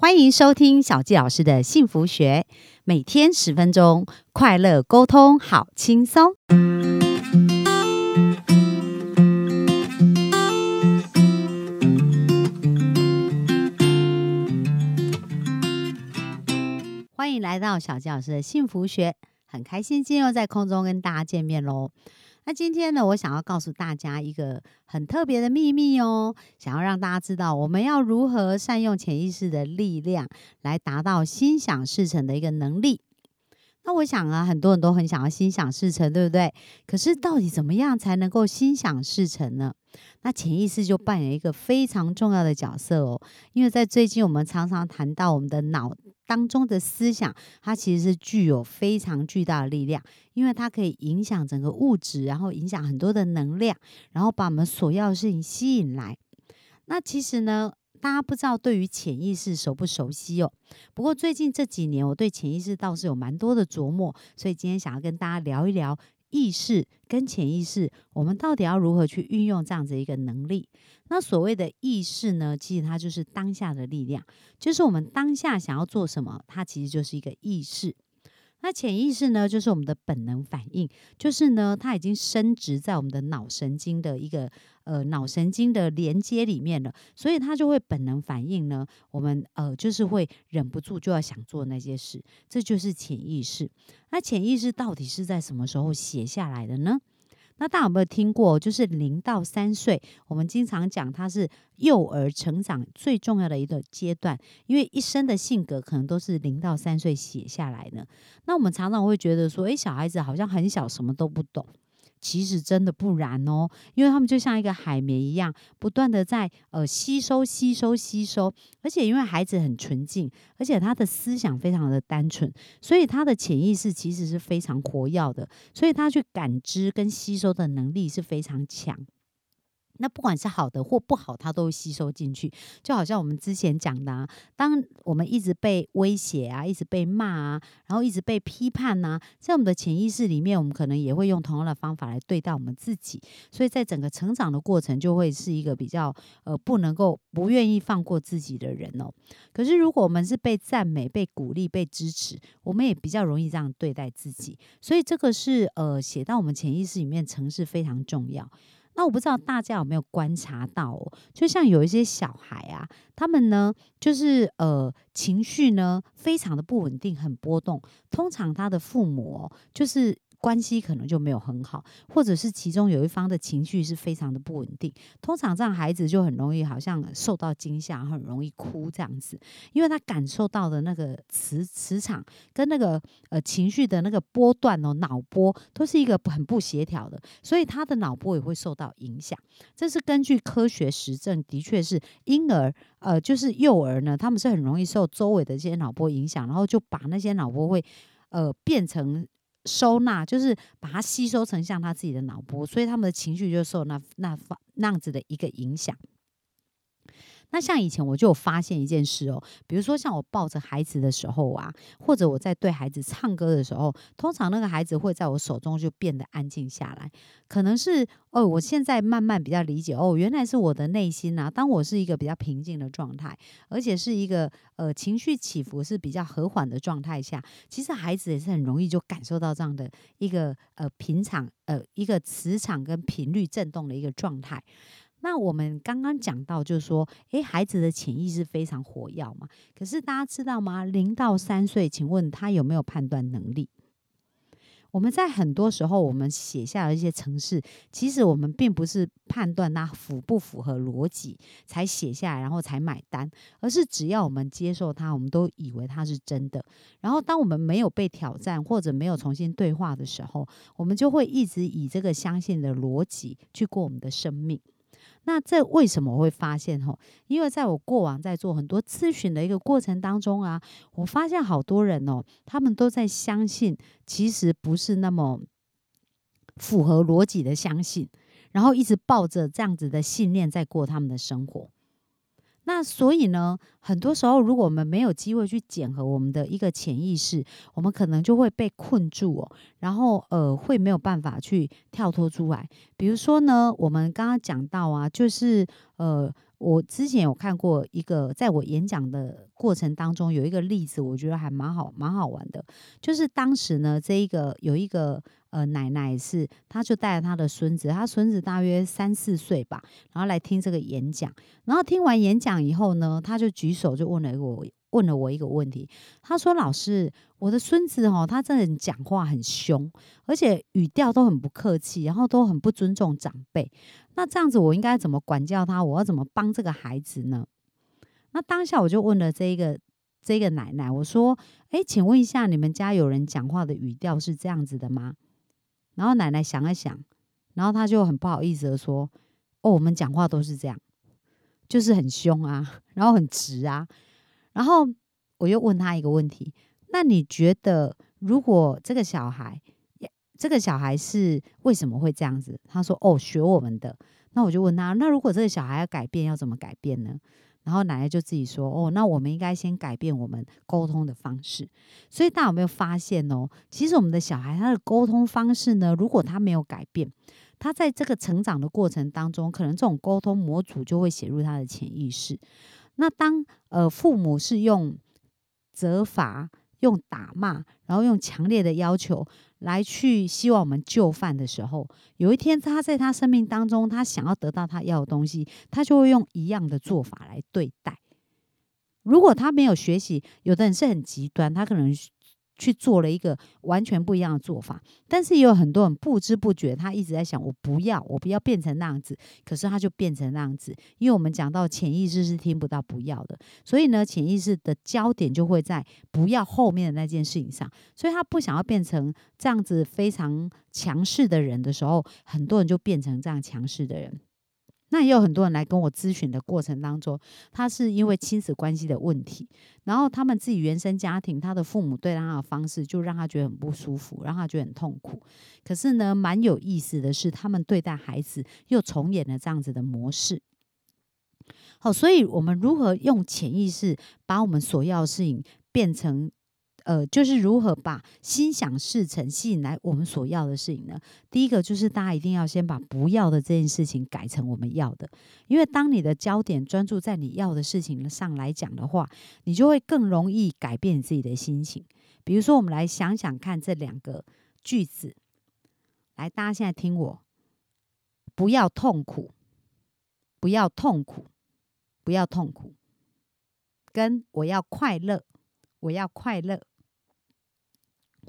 欢迎收听小纪老师的幸福学，每天十分钟，快乐沟通，好轻松。欢迎来到小纪老师的幸福学，很开心今天又在空中跟大家见面喽。那今天呢，我想要告诉大家一个很特别的秘密哦，想要让大家知道我们要如何善用潜意识的力量，来达到心想事成的一个能力。那我想啊，很多人都很想要心想事成，对不对？可是到底怎么样才能够心想事成呢？那潜意识就扮演一个非常重要的角色哦，因为在最近我们常常谈到我们的脑。当中的思想，它其实是具有非常巨大的力量，因为它可以影响整个物质，然后影响很多的能量，然后把我们所要的事情吸引来。那其实呢，大家不知道对于潜意识熟不熟悉哦？不过最近这几年，我对潜意识倒是有蛮多的琢磨，所以今天想要跟大家聊一聊。意识跟潜意识，我们到底要如何去运用这样子一个能力？那所谓的意识呢，其实它就是当下的力量，就是我们当下想要做什么，它其实就是一个意识。那潜意识呢，就是我们的本能反应，就是呢，它已经升值在我们的脑神经的一个呃脑神经的连接里面了，所以它就会本能反应呢，我们呃就是会忍不住就要想做那些事，这就是潜意识。那潜意识到底是在什么时候写下来的呢？那大家有没有听过？就是零到三岁，我们经常讲它是幼儿成长最重要的一个阶段，因为一生的性格可能都是零到三岁写下来的。那我们常常会觉得说，诶，小孩子好像很小，什么都不懂。其实真的不然哦，因为他们就像一个海绵一样，不断的在呃吸收、吸收、吸收，而且因为孩子很纯净，而且他的思想非常的单纯，所以他的潜意识其实是非常活跃的，所以他去感知跟吸收的能力是非常强。那不管是好的或不好，它都会吸收进去。就好像我们之前讲的，啊，当我们一直被威胁啊，一直被骂啊，然后一直被批判呐，在我们的潜意识里面，我们可能也会用同样的方法来对待我们自己。所以在整个成长的过程，就会是一个比较呃不能够不愿意放过自己的人哦。可是如果我们是被赞美、被鼓励、被支持，我们也比较容易这样对待自己。所以这个是呃写到我们潜意识里面，城市非常重要。那我不知道大家有没有观察到哦，就像有一些小孩啊，他们呢，就是呃情绪呢非常的不稳定，很波动。通常他的父母就是。关系可能就没有很好，或者是其中有一方的情绪是非常的不稳定。通常这样孩子就很容易好像受到惊吓，很容易哭这样子，因为他感受到的那个磁磁场跟那个呃情绪的那个波段哦，脑波都是一个很不协调的，所以他的脑波也会受到影响。这是根据科学实证，的确是婴儿呃就是幼儿呢，他们是很容易受周围的这些脑波影响，然后就把那些脑波会呃变成。收纳就是把它吸收成像他自己的脑波，所以他们的情绪就受那那那样子的一个影响。那像以前我就有发现一件事哦，比如说像我抱着孩子的时候啊，或者我在对孩子唱歌的时候，通常那个孩子会在我手中就变得安静下来。可能是哦，我现在慢慢比较理解哦，原来是我的内心啊。当我是一个比较平静的状态，而且是一个呃情绪起伏是比较和缓的状态下，其实孩子也是很容易就感受到这样的一个呃平常呃一个磁场跟频率震动的一个状态。那我们刚刚讲到，就是说，诶，孩子的潜意识非常活跃嘛。可是大家知道吗？零到三岁，请问他有没有判断能力？我们在很多时候，我们写下的一些程式，其实我们并不是判断它符不符合逻辑才写下来，然后才买单，而是只要我们接受它，我们都以为它是真的。然后，当我们没有被挑战或者没有重新对话的时候，我们就会一直以这个相信的逻辑去过我们的生命。那这为什么会发现吼？因为在我过往在做很多咨询的一个过程当中啊，我发现好多人哦，他们都在相信，其实不是那么符合逻辑的相信，然后一直抱着这样子的信念在过他们的生活。那所以呢，很多时候，如果我们没有机会去检核我们的一个潜意识，我们可能就会被困住哦，然后呃，会没有办法去跳脱出来。比如说呢，我们刚刚讲到啊，就是呃，我之前有看过一个，在我演讲的过程当中有一个例子，我觉得还蛮好，蛮好玩的。就是当时呢，这一个有一个呃奶奶是，她就带着她的孙子，她孙子大约三四岁吧，然后来听这个演讲。然后听完演讲以后呢，他就举手就问了我。问了我一个问题，他说：“老师，我的孙子哦，他这人讲话很凶，而且语调都很不客气，然后都很不尊重长辈。那这样子，我应该怎么管教他？我要怎么帮这个孩子呢？”那当下我就问了这一个这个奶奶，我说：“哎，请问一下，你们家有人讲话的语调是这样子的吗？”然后奶奶想了想，然后她就很不好意思的说：“哦，我们讲话都是这样，就是很凶啊，然后很直啊。”然后我又问他一个问题：那你觉得，如果这个小孩，这个小孩是为什么会这样子？他说：“哦，学我们的。”那我就问他：那如果这个小孩要改变，要怎么改变呢？然后奶奶就自己说：“哦，那我们应该先改变我们沟通的方式。”所以大家有没有发现哦？其实我们的小孩他的沟通方式呢，如果他没有改变，他在这个成长的过程当中，可能这种沟通模组就会写入他的潜意识。那当呃父母是用责罚、用打骂，然后用强烈的要求来去希望我们就范的时候，有一天他在他生命当中，他想要得到他要的东西，他就会用一样的做法来对待。如果他没有学习，有的人是很极端，他可能。去做了一个完全不一样的做法，但是也有很多人不知不觉，他一直在想：我不要，我不要变成那样子。可是他就变成那样子，因为我们讲到潜意识是听不到不要的，所以呢，潜意识的焦点就会在不要后面的那件事情上。所以他不想要变成这样子非常强势的人的时候，很多人就变成这样强势的人。那也有很多人来跟我咨询的过程当中，他是因为亲子关系的问题，然后他们自己原生家庭，他的父母对他的方式就让他觉得很不舒服，让他觉得很痛苦。可是呢，蛮有意思的是，他们对待孩子又重演了这样子的模式。好，所以我们如何用潜意识把我们所要的事情变成？呃，就是如何把心想事成吸引来我们所要的事情呢？第一个就是大家一定要先把不要的这件事情改成我们要的，因为当你的焦点专注在你要的事情上来讲的话，你就会更容易改变你自己的心情。比如说，我们来想想看这两个句子，来，大家现在听我，不要痛苦，不要痛苦，不要痛苦，跟我要快乐，我要快乐。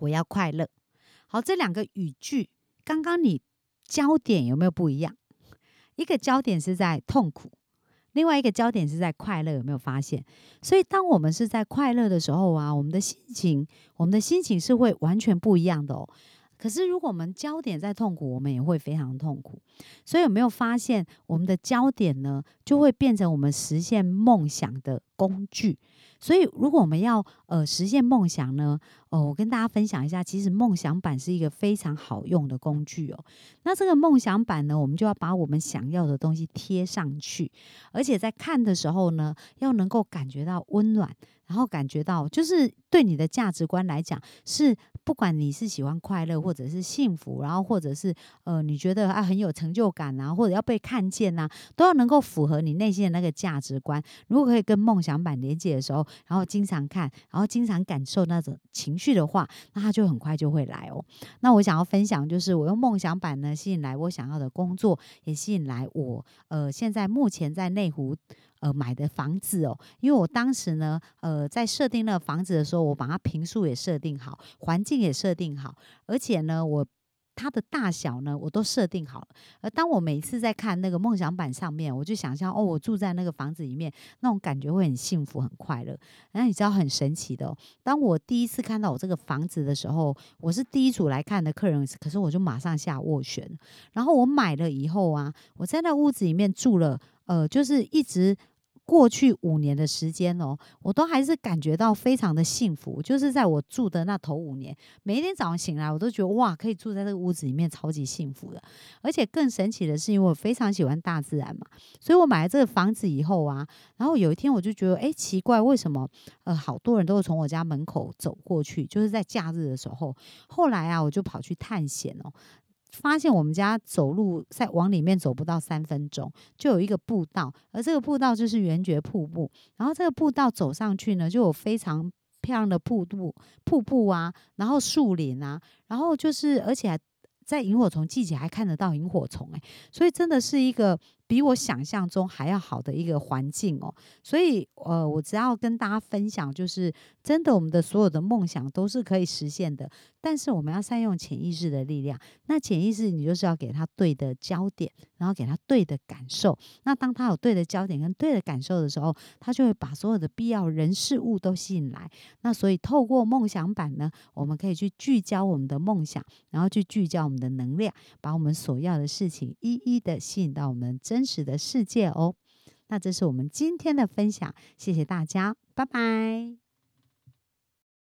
我要快乐。好，这两个语句，刚刚你焦点有没有不一样？一个焦点是在痛苦，另外一个焦点是在快乐，有没有发现？所以，当我们是在快乐的时候啊，我们的心情，我们的心情是会完全不一样的哦。可是，如果我们焦点在痛苦，我们也会非常痛苦。所以，有没有发现，我们的焦点呢，就会变成我们实现梦想的工具？所以，如果我们要呃实现梦想呢，哦，我跟大家分享一下，其实梦想板是一个非常好用的工具哦。那这个梦想板呢，我们就要把我们想要的东西贴上去，而且在看的时候呢，要能够感觉到温暖。然后感觉到，就是对你的价值观来讲，是不管你是喜欢快乐，或者是幸福，然后或者是呃，你觉得啊很有成就感啊，或者要被看见呐，都要能够符合你内心的那个价值观。如果可以跟梦想版连接的时候，然后经常看，然后经常感受那种情绪的话，那它就很快就会来哦。那我想要分享，就是我用梦想版呢，吸引来我想要的工作，也吸引来我呃现在目前在内湖。呃，买的房子哦，因为我当时呢，呃，在设定那个房子的时候，我把它平数也设定好，环境也设定好，而且呢，我它的大小呢，我都设定好了。而当我每次在看那个梦想版上面，我就想象哦，我住在那个房子里面，那种感觉会很幸福、很快乐。那你知道很神奇的，当我第一次看到我这个房子的时候，我是第一组来看的客人，可是我就马上下斡旋。然后我买了以后啊，我在那屋子里面住了，呃，就是一直。过去五年的时间哦，我都还是感觉到非常的幸福。就是在我住的那头五年，每一天早上醒来，我都觉得哇，可以住在这个屋子里面，超级幸福的。而且更神奇的是，因为我非常喜欢大自然嘛，所以我买了这个房子以后啊，然后有一天我就觉得，哎，奇怪，为什么呃好多人都会从我家门口走过去？就是在假日的时候。后来啊，我就跑去探险哦。发现我们家走路在往里面走不到三分钟，就有一个步道，而这个步道就是圆觉瀑布。然后这个步道走上去呢，就有非常漂亮的瀑布、瀑布啊，然后树林啊，然后就是而且在萤火虫季节还看得到萤火虫哎，所以真的是一个。比我想象中还要好的一个环境哦，所以呃，我只要跟大家分享，就是真的，我们的所有的梦想都是可以实现的，但是我们要善用潜意识的力量。那潜意识，你就是要给他对的焦点，然后给他对的感受。那当他有对的焦点跟对的感受的时候，他就会把所有的必要人事物都吸引来。那所以透过梦想版呢，我们可以去聚焦我们的梦想，然后去聚焦我们的能量，把我们所要的事情一一的吸引到我们真。真实的世界哦，那这是我们今天的分享，谢谢大家，拜拜。